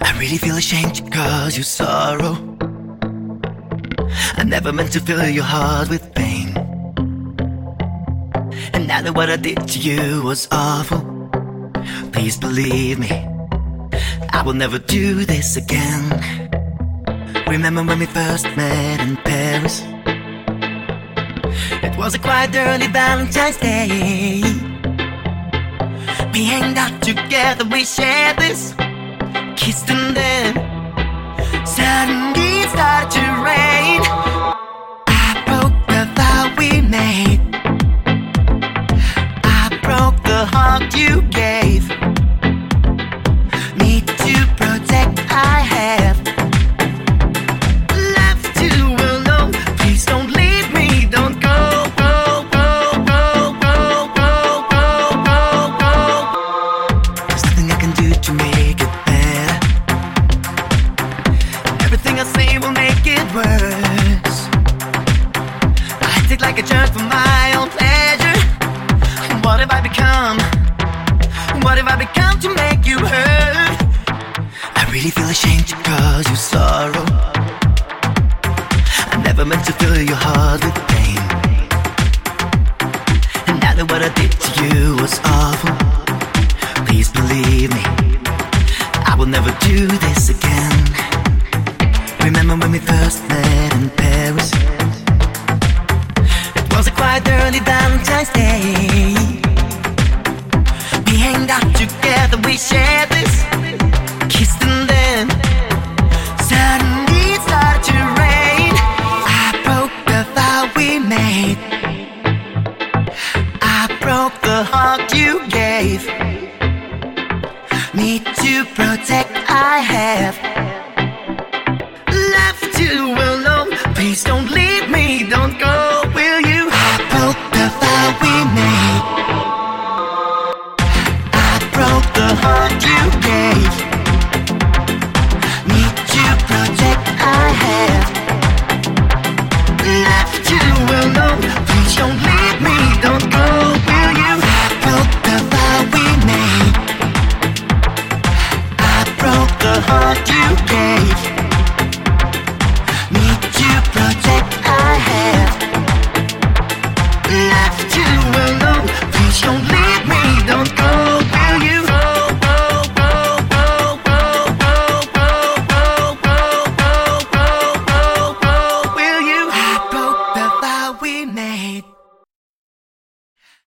I really feel ashamed cause you sorrow. I never meant to fill your heart with pain. And now that what I did to you was awful, please believe me, I will never do this again. Remember when we first met in Paris? It was a quite early Valentine's Day. We hanged out together, we shared this, kissed and worse. I take like a jerk for my own pleasure. What have I become? What have I become to make you hurt? I really feel ashamed to cause you sorrow. I never meant to fill your heart with pain. And now that what I did to you was awful, please believe me, I will never do this again. We met in Paris? It was a quite early Valentine's Day. We hanged out together, we shared this, kissed and then suddenly it started to rain. I broke the vow we made. I broke the heart you gave me to protect. I have